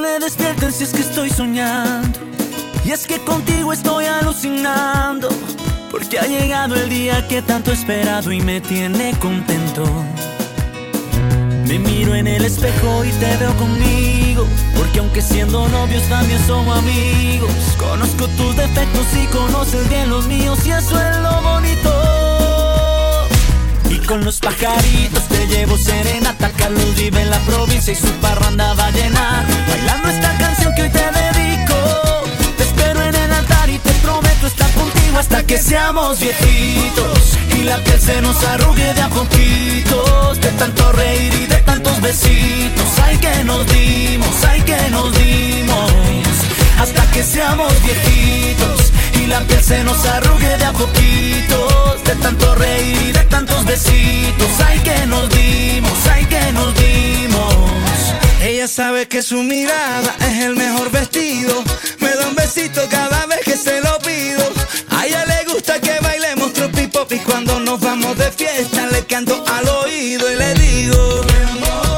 me despierten si es que estoy soñando. Y es que contigo estoy alucinando. Porque ha llegado el día que tanto he esperado y me tiene contento. Me miro en el espejo y te veo conmigo. Porque aunque siendo novios también somos amigos. Conozco tus defectos y conoces bien los míos y eso es lo bonito. Con los pajaritos te llevo serenata. Carlos vive en la provincia y su parranda va a. Bailando esta canción que hoy te dedico. Te espero en el altar y te prometo estar contigo hasta que seamos viejitos. Y la piel se nos arrugue de a poquitos. De tanto reír y de tantos besitos. Ay que nos dimos, ay que nos dimos. Hasta que seamos viejitos. Y la piel se nos arrugue de a poquitos. De tanto reír de tantos besitos. Ay que nos dimos, ay que nos dimos. Ella sabe que su mirada es el mejor vestido. Me da un besito cada vez que se lo pido. A ella le gusta que bailemos tropi pop y cuando nos vamos de fiesta le canto al oído y le digo.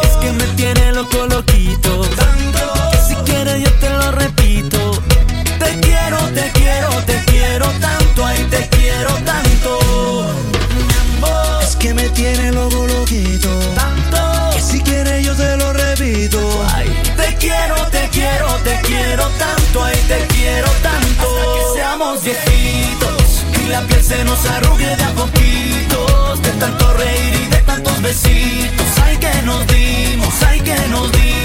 Es que me tiene loco loquito. Que si quieres yo te lo repito. Te quiero, te quiero, te quiero tanto. Ay, te quiero tanto. Tiene loco loquito. tanto. Que si quieres yo te lo repito. Ay, te quiero, te quiero, te quiero tanto. Ay, te quiero tanto. Hasta que seamos viejitos y la piel se nos arrugue de a poquitos. De tanto reír y de tantos besitos. Ay, que nos dimos, ay, que nos dimos.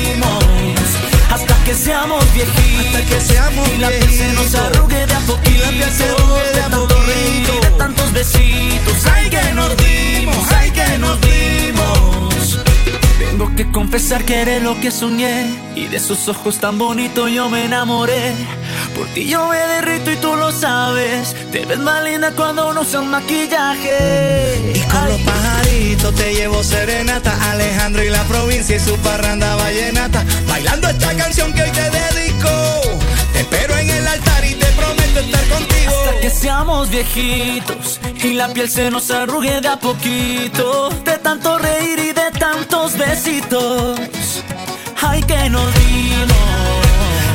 Que seamos viejitos. Hasta que seamos y la piel se nos arrugue de a. Y la piel se arrugue de a tanto reír y de tantos besitos. Ay, que nos dimos, ay, que nos dimos. Tengo que confesar que eres lo que soñé Y de esos ojos tan bonitos yo me enamoré Por ti yo me derrito y tú lo sabes Te ves más linda cuando no usas maquillaje Y con los Ay, te llevo serenata. Alejandro y la provincia y su parranda vallenata. Bailando esta canción que hoy te dedico. Te espero en el altar y te prometo estar contigo. Hasta que seamos viejitos Y la piel se nos arrugue de a poquito. De tanto reír y de tantos besitos. Ay que nos dimos.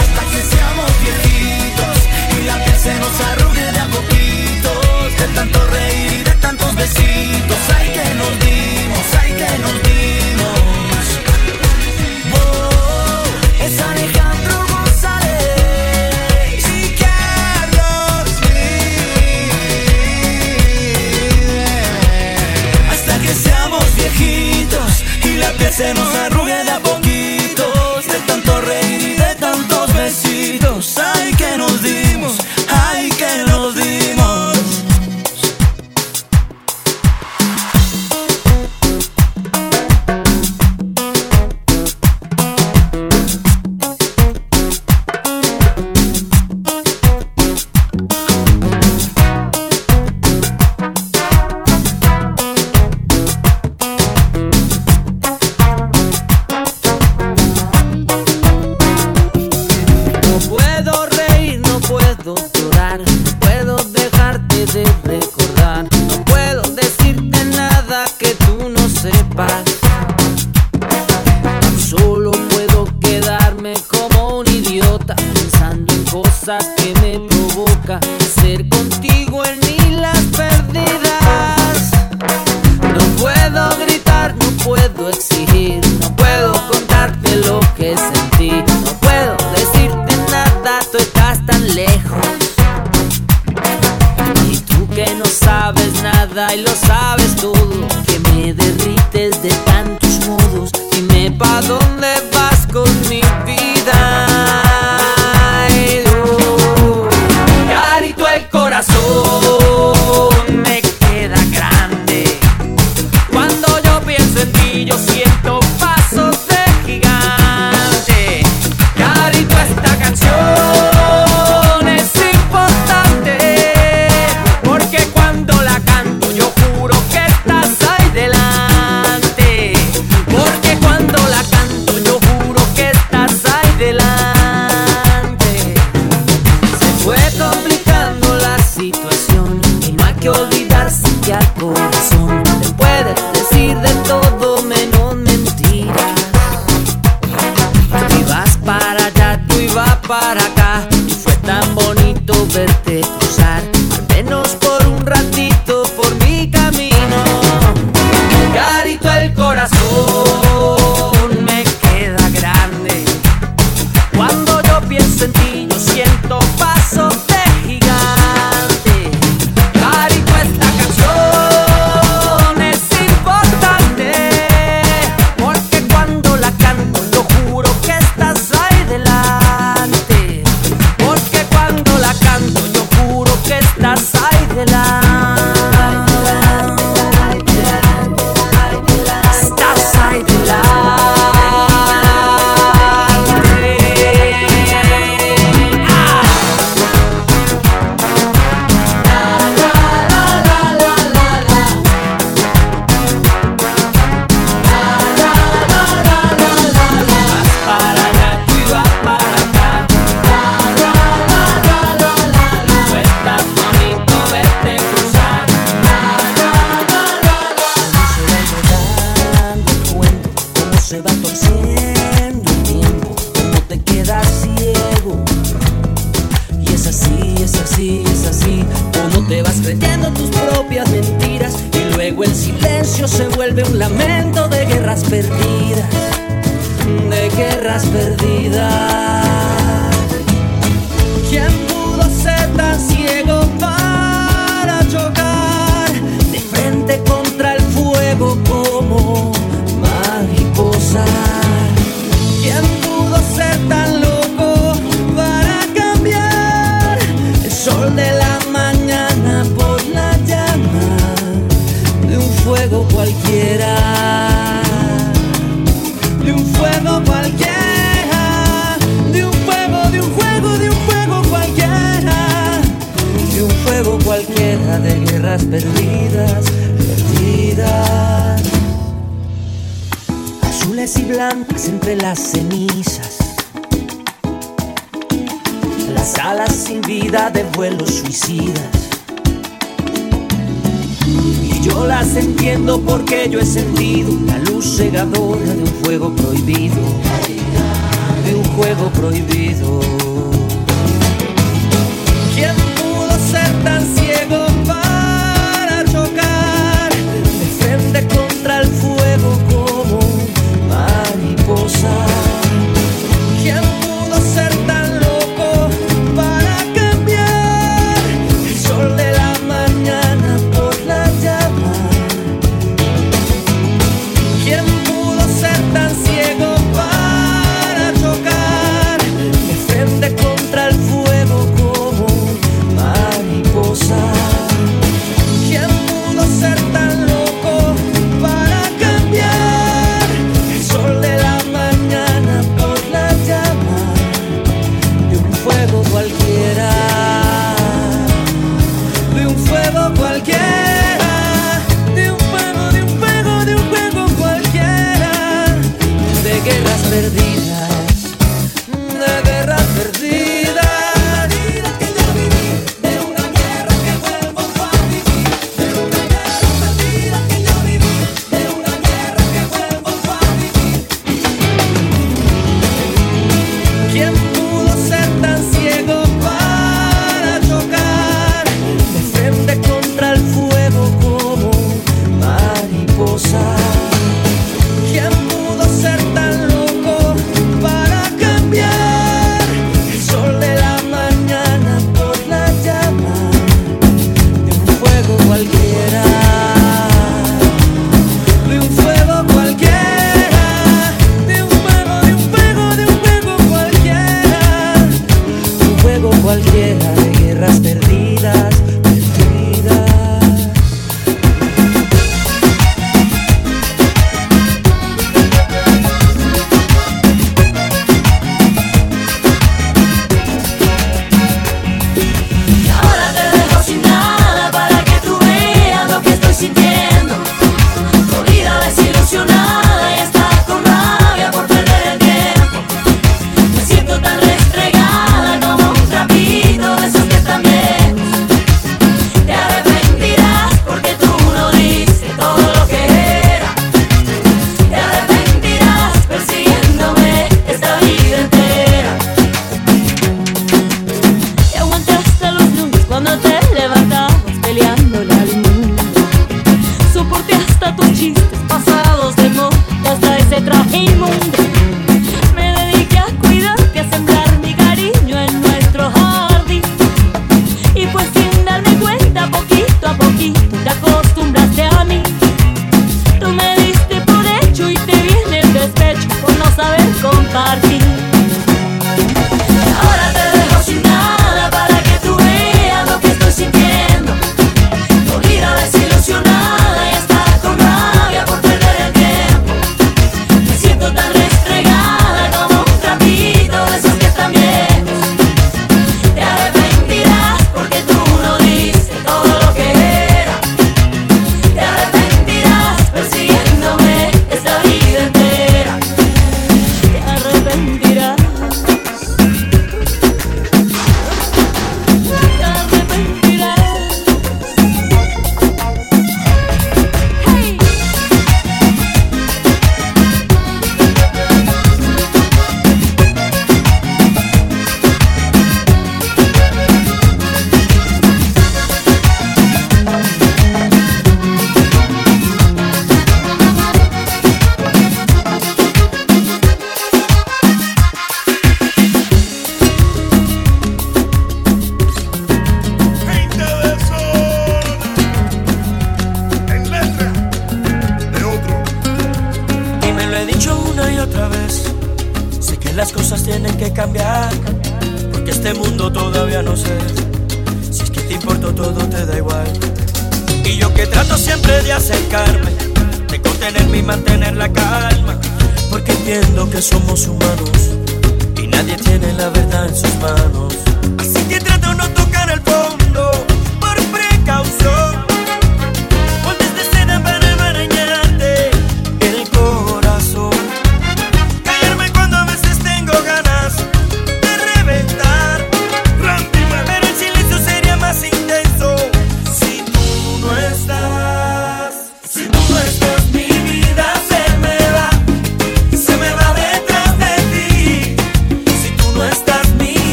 Hasta que seamos viejitos Y la piel se nos arrugue de a poquito. De tanto reír besitos Ay que nos dimos, ay que nos dimos Oh, es Alejandro González Y Carlos vive. Hasta que seamos viejitos y la piel se nos arrugue de nada y lo sabes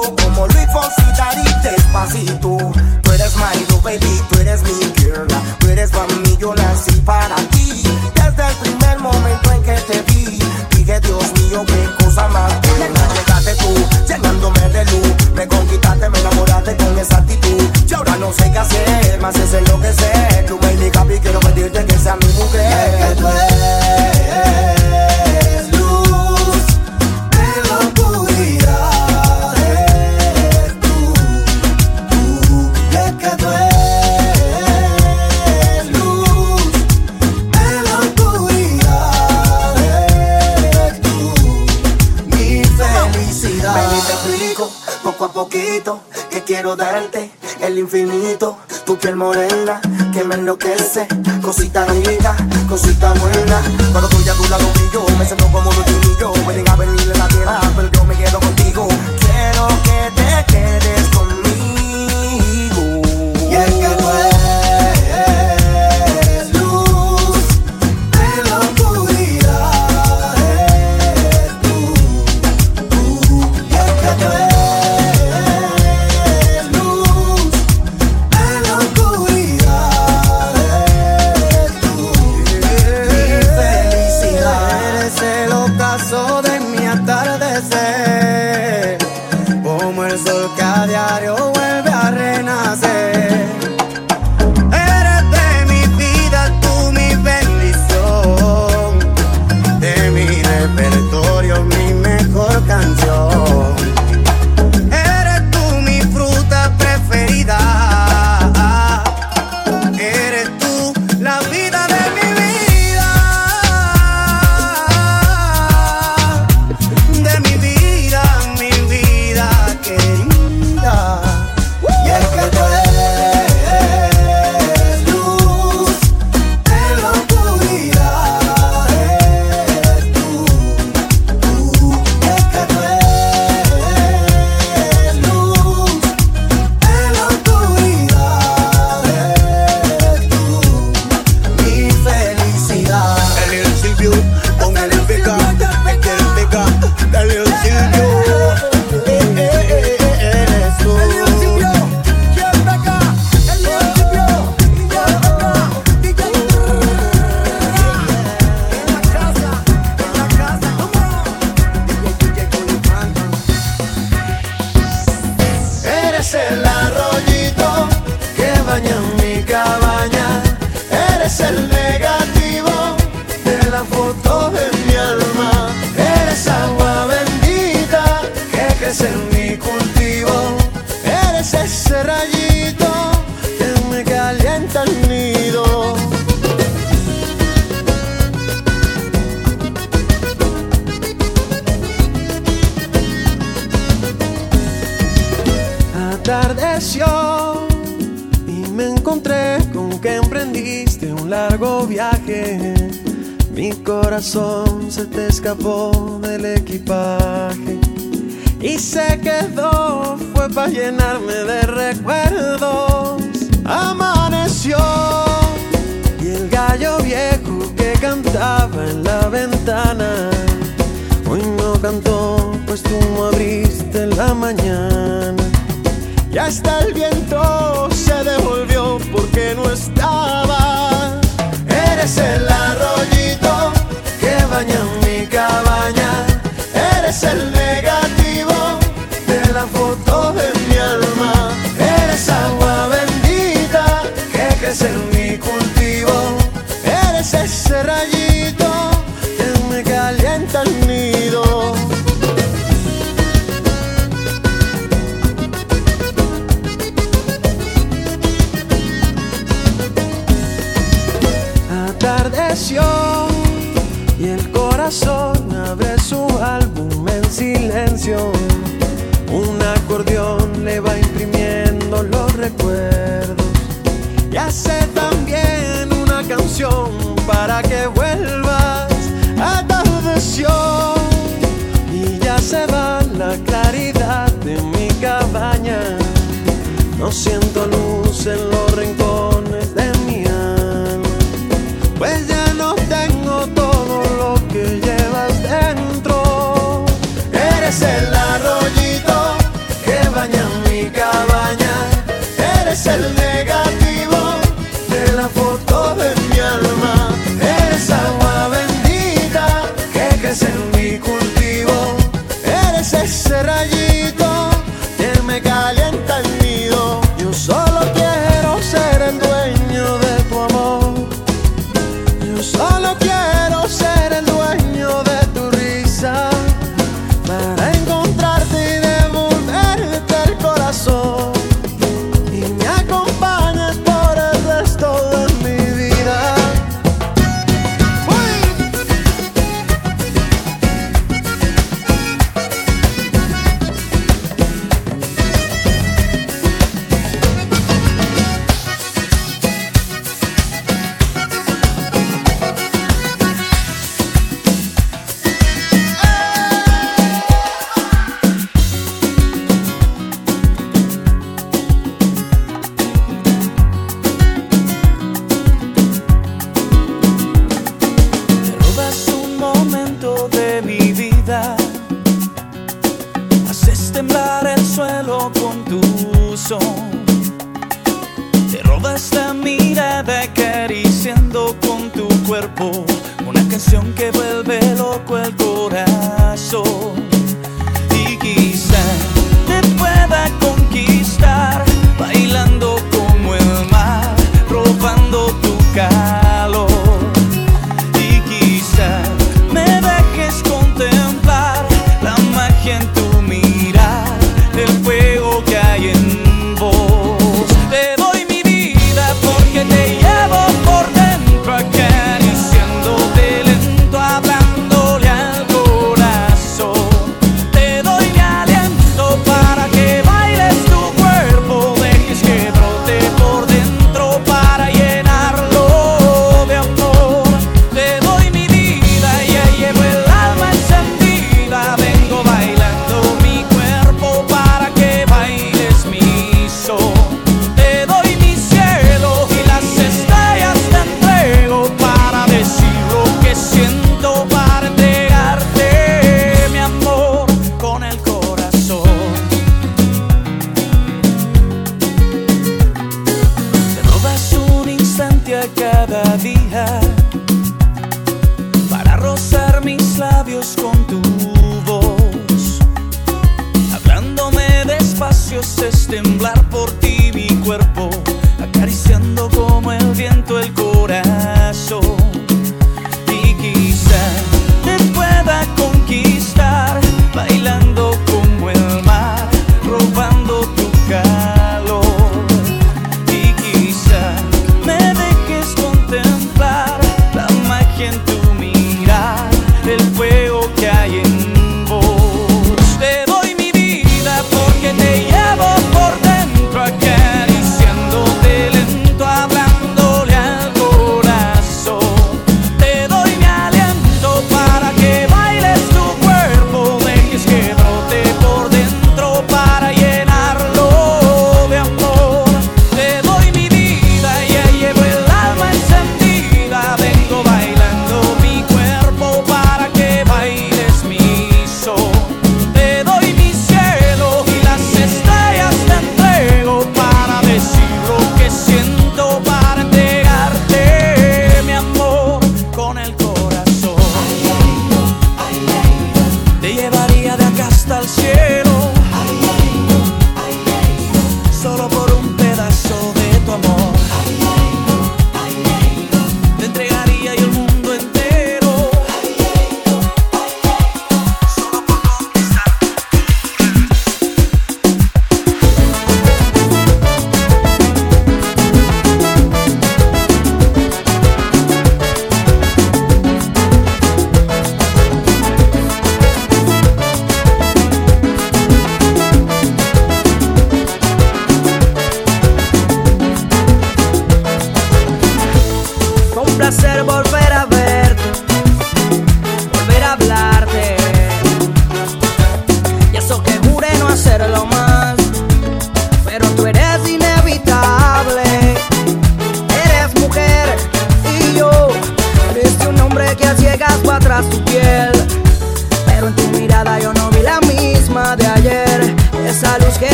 como Luis Fonsi Daddy, despacito. Tú eres my baby, tú eres mi girl, tú eres para mí, yo nací para ti. Desde el primer momento en que te vi, dije Dios mío, qué cosa más buena. Llegaste tú, llenándome de luz, me conquistaste, me enamoraste con esa actitud. Yo ahora no sé qué hacer, más es enloquecer. Tú me indicas, quiero pedirte que sea mi mujer. darte el infinito, tu piel morena que me enloquece, cosita rica, cosita buena. Cuando estoy a tu lado y yo me siento como un niño, pueden venir en la tierra, pero yo me quedo con crescendo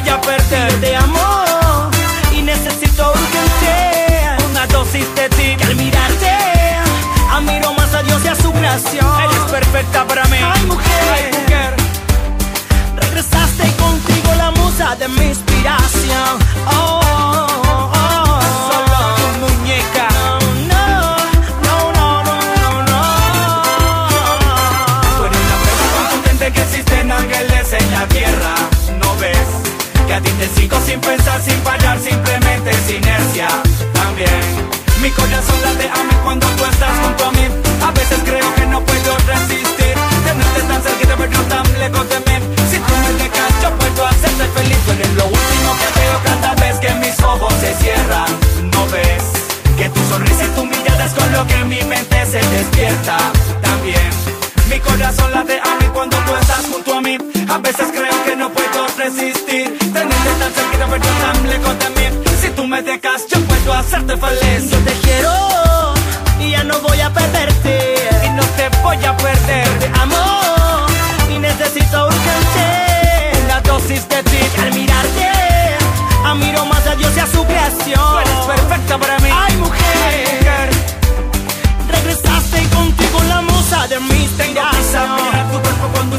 voy a perder de amor y necesito urgente una dosis de ti. Que al mirarte, admiro más a Dios y a su gracia. Eres perfecta para mí. Ay, mujer, Ay, mujer. Regresaste y contigo la musa de mi inspiración. Oh. Mi corazón late a mí cuando tú estás junto a mí. A veces creo que no puedo resistir. Tenerte tan cerquita, pero tan lejos de mí. Si tú me dejas, yo puedo hacerte feliz. Yo te quiero y ya no voy a perderte. Y no te voy a perder. Te amo y necesito urgente Una dosis de ti. al mirarte. Admiro más a Dios y a su creación. Tú eres perfecta para mí. Ay, mujer.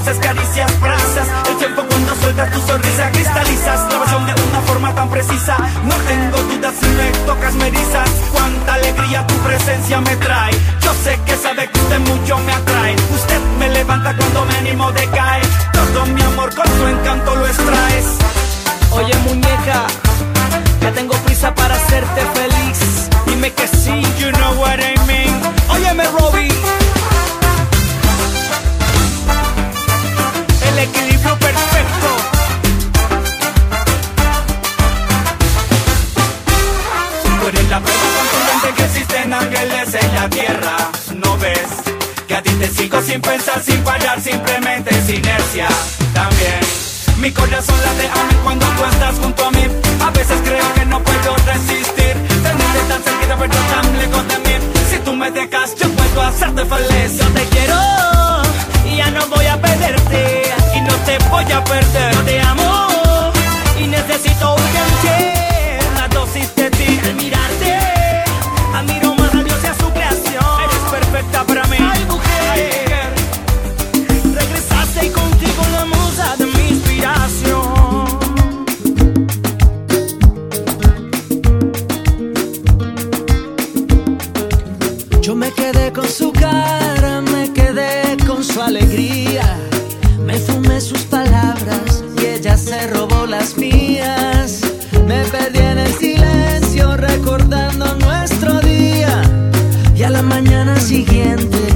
Dulces caricias, brasas El tiempo cuando sueltas tu sonrisa cristalizas. Pasión de una forma tan precisa. No tengo dudas si me tocas me erizas. Cuánta alegría tu presencia me trae. Yo sé que sabe que usted mucho me atrae. Usted me levanta cuando me animo de caer. Todo mi amor con su encanto lo extraes. Oye, muñeca, ya tengo prisa para hacerte feliz. Dime que sí, You know what I mean. Óyeme, Robbie. Sin pensar, sin fallar Simplemente es inercia. También mi corazón late a mí cuando tú estás junto a mí. A veces creo que no puedo resistir Tenerte tan cerquita pero tan lejos de mí. Si tú me dejas yo puedo hacerte feliz. Yo te quiero y ya no voy a perderte. Y no te voy a perder. Yo te amo y necesito urgente mañana siguiente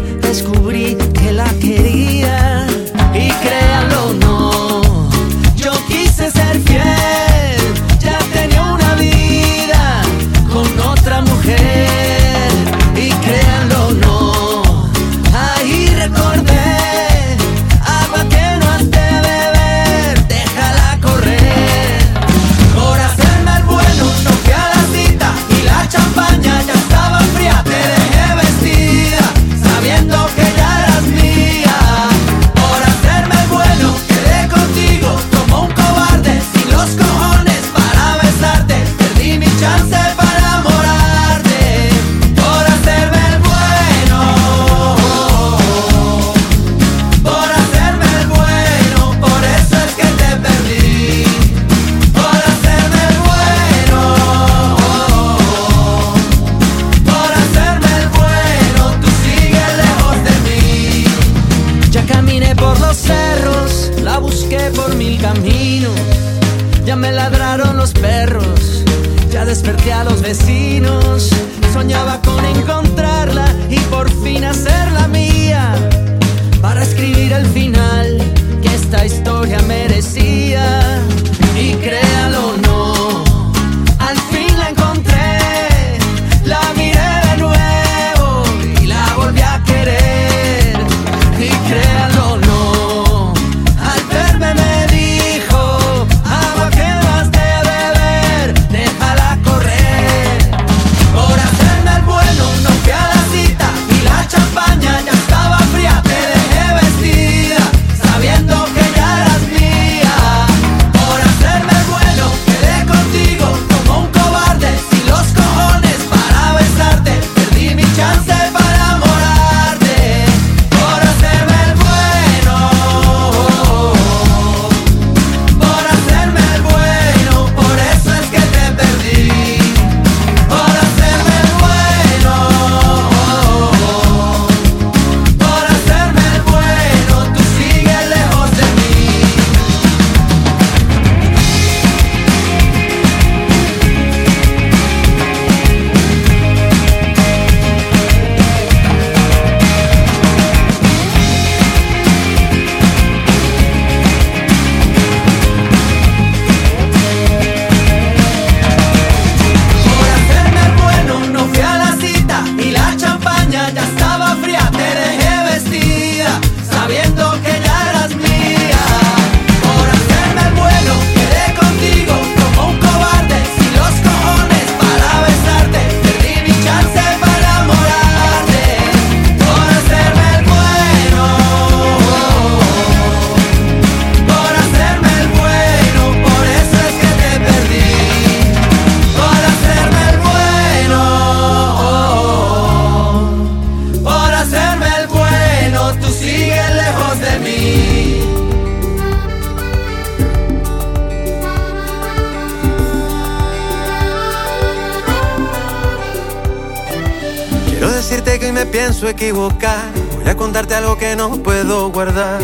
Voy a contarte algo que no puedo guardar.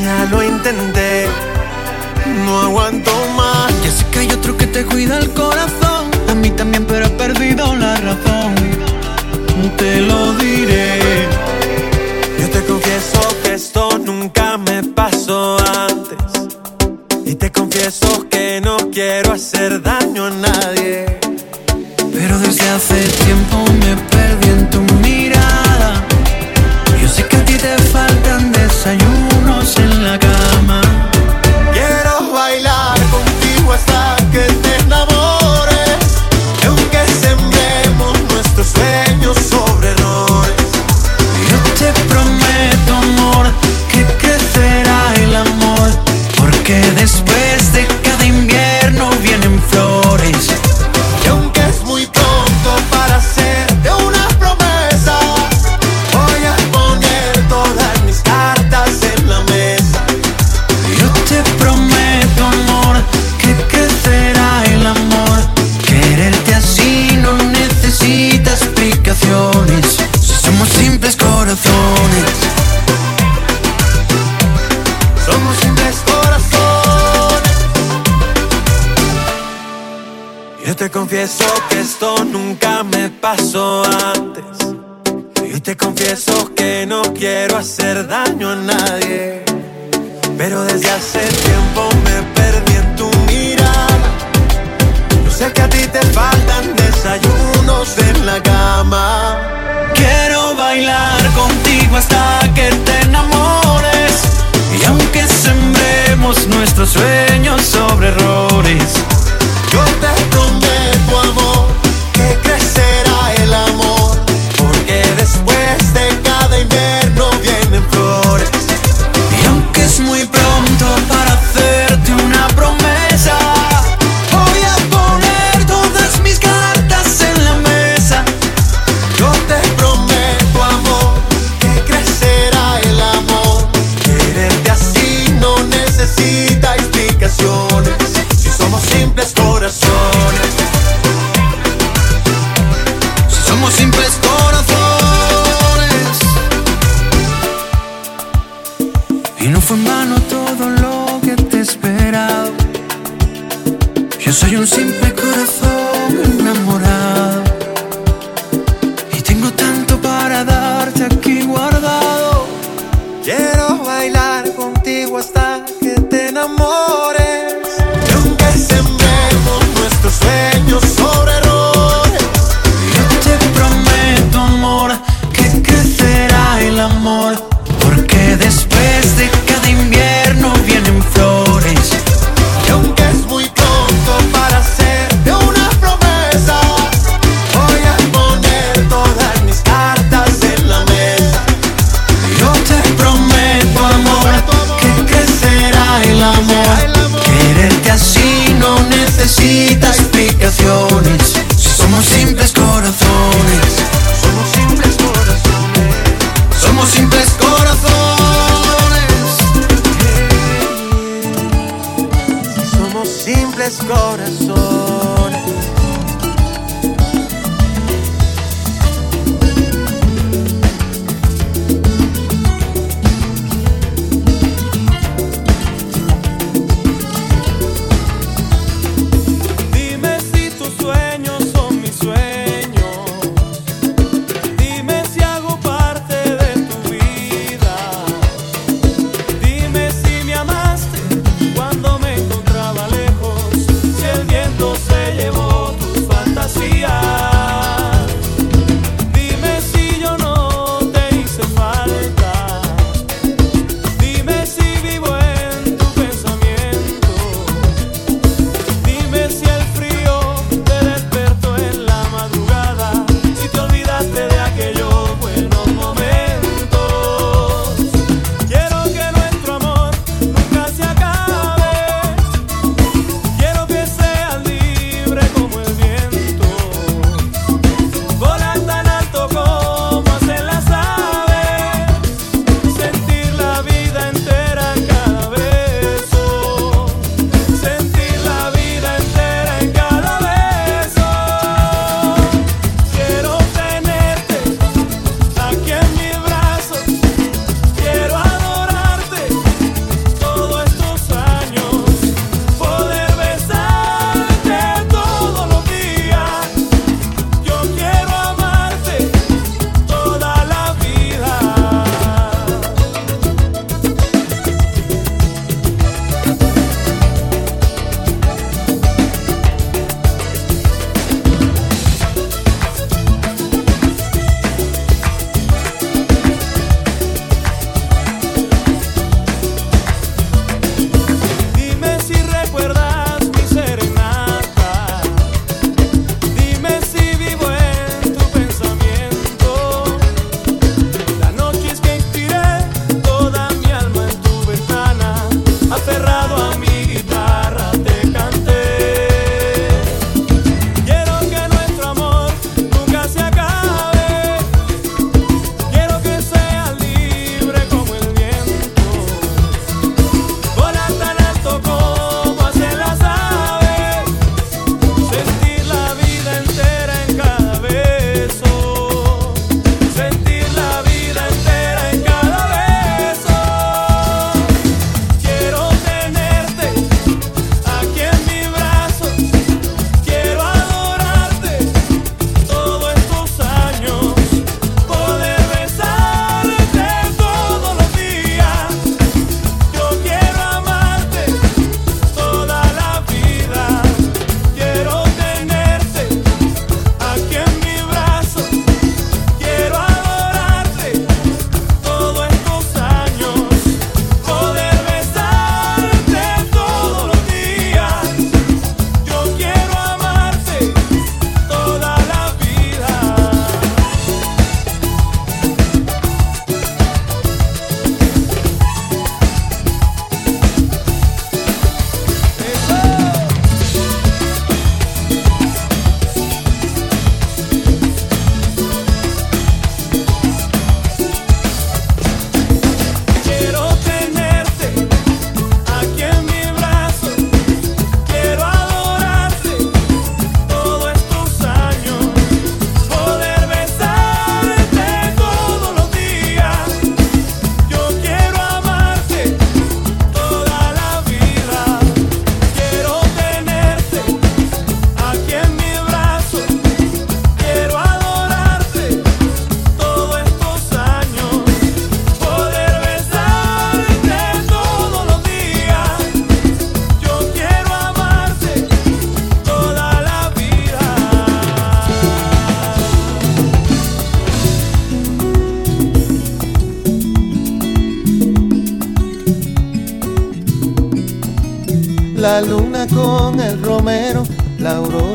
Ya lo intenté, no aguanto más. Ya sé que hay otro que te cuida el corazón Yo te confieso que esto nunca me pasó antes. Yo te confieso que no quiero hacer daño a nadie. Pero desde hace tiempo me perdí en tu mirada. Yo sé que a ti te faltan desayunos en la cama. Quiero bailar contigo hasta que te enamores. Y aunque sembremos nuestros sueños sobre errores yo te prometo, amor, que crecerá el amor.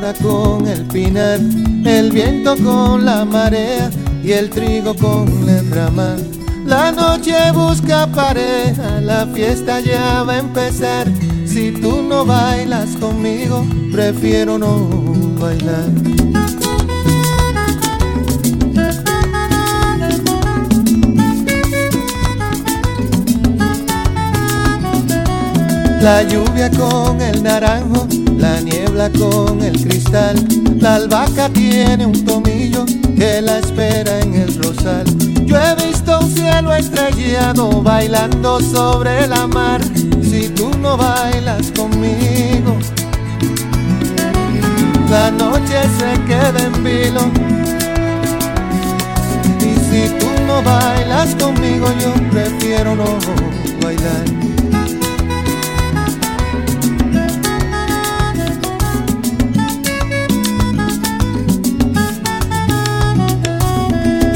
La con el pinar, el viento con la marea y el trigo con el ramal. La noche busca pareja, la fiesta ya va a empezar. Si tú no bailas conmigo, prefiero no bailar. La lluvia con el naranjo, la con el cristal. La albahaca tiene un tomillo que la espera en el rosal. Yo he visto un cielo estrellado bailando sobre la mar. Si tú no bailas conmigo, la noche se queda en vilo. Y si tú no bailas conmigo, yo prefiero no bailar.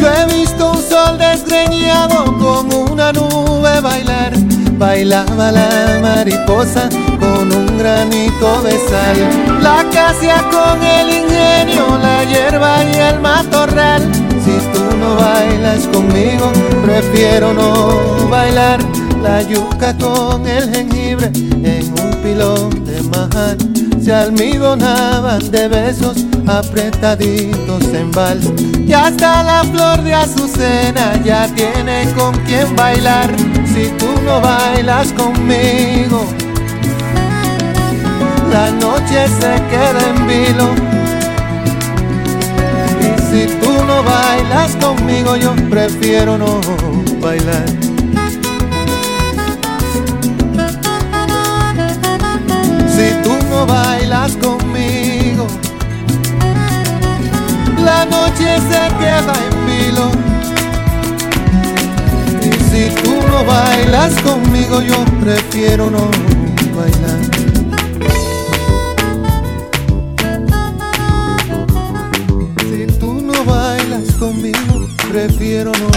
Yo he visto un sol desgreñado con una nube bailar. Bailaba la mariposa con un granito de sal. La acacia con el ingenio, la hierba y el matorral. Si tú no bailas conmigo, prefiero no bailar. La yuca con el jengibre en un pilón de majar. Se almidonaban de besos apretaditos en vals. Y hasta la flor de azucena ya tiene con quien bailar. Si tú no bailas conmigo, la noche se queda en vilo. Y si tú no bailas conmigo, yo prefiero no bailar. Si tú no bailas conmigo, la noche se queda en vilo. Y si tú no bailas conmigo, yo prefiero no bailar. Si tú no bailas conmigo, prefiero no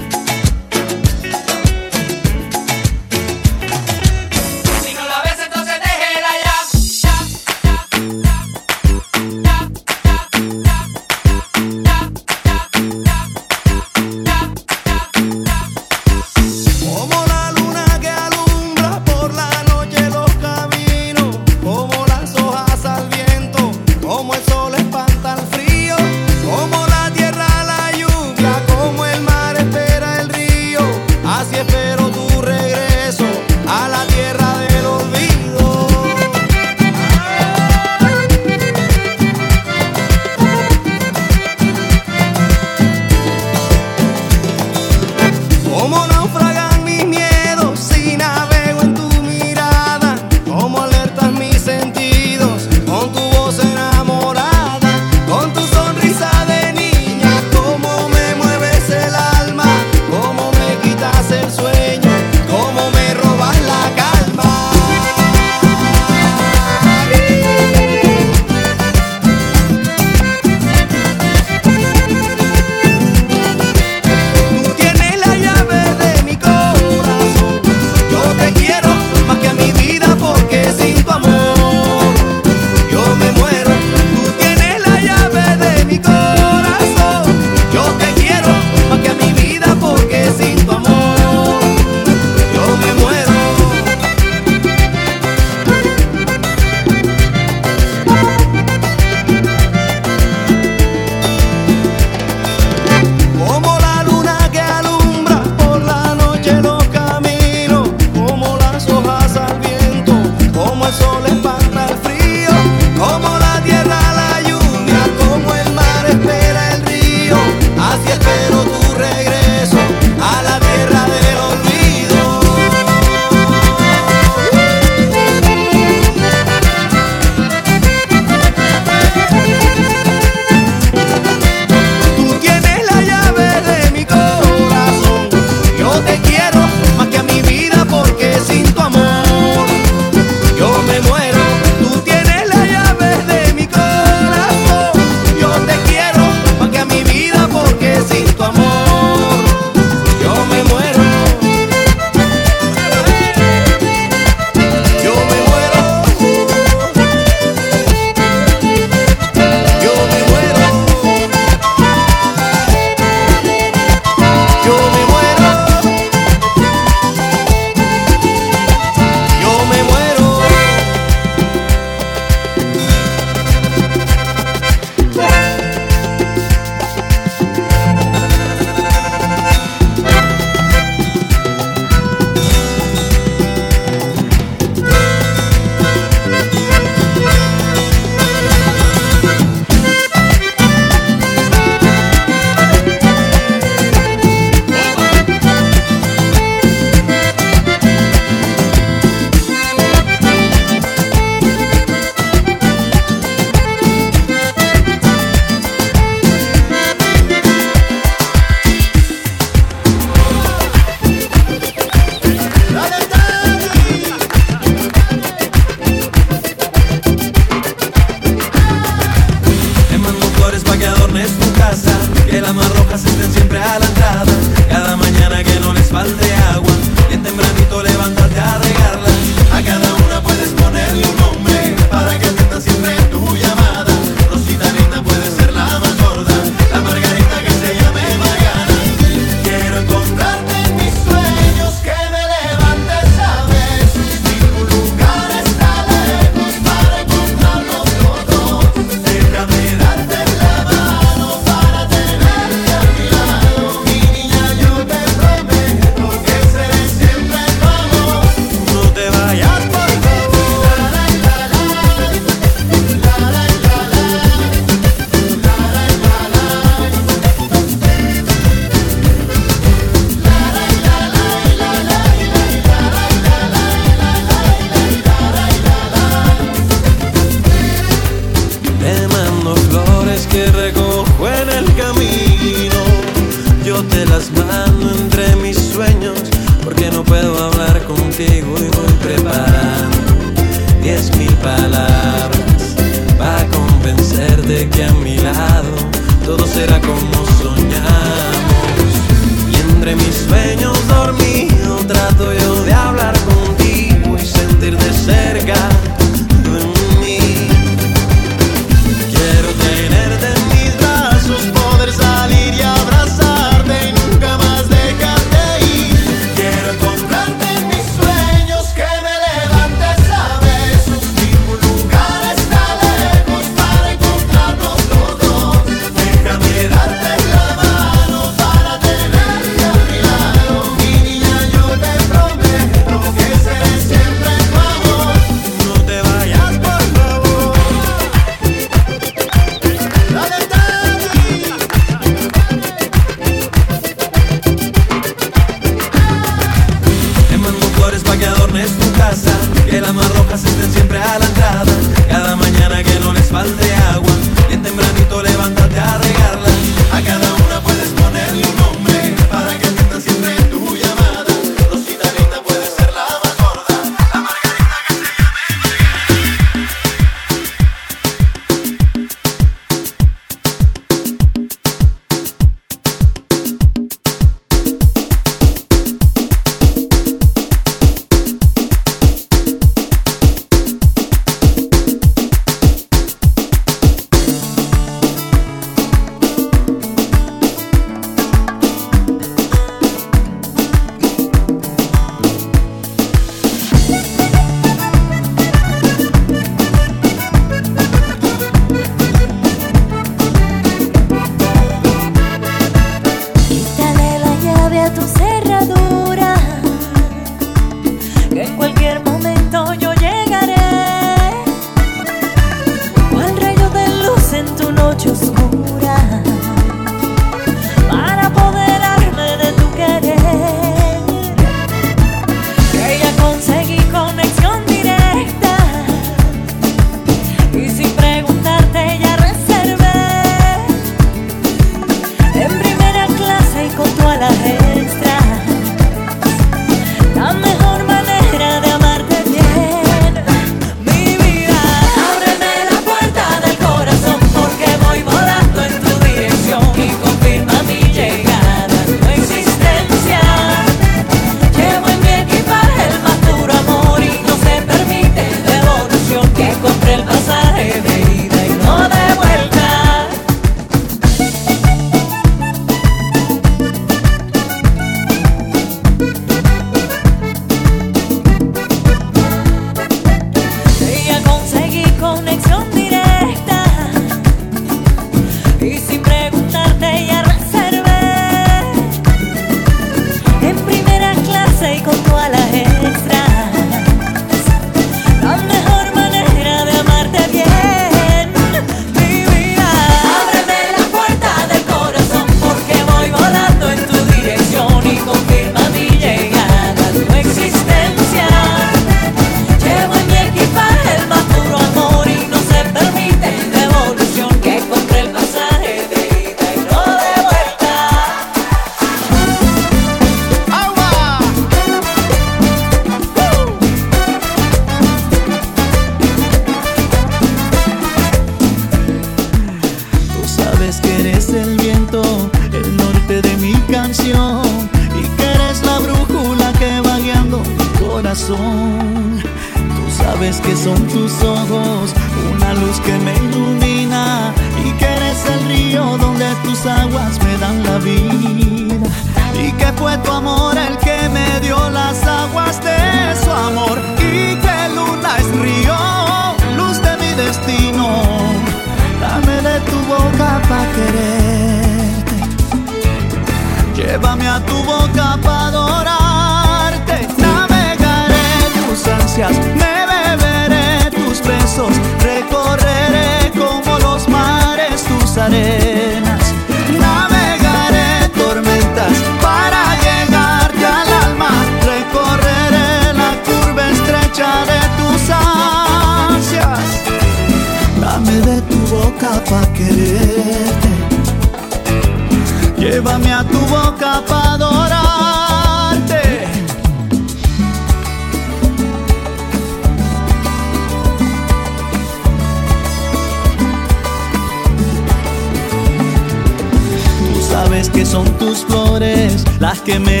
que me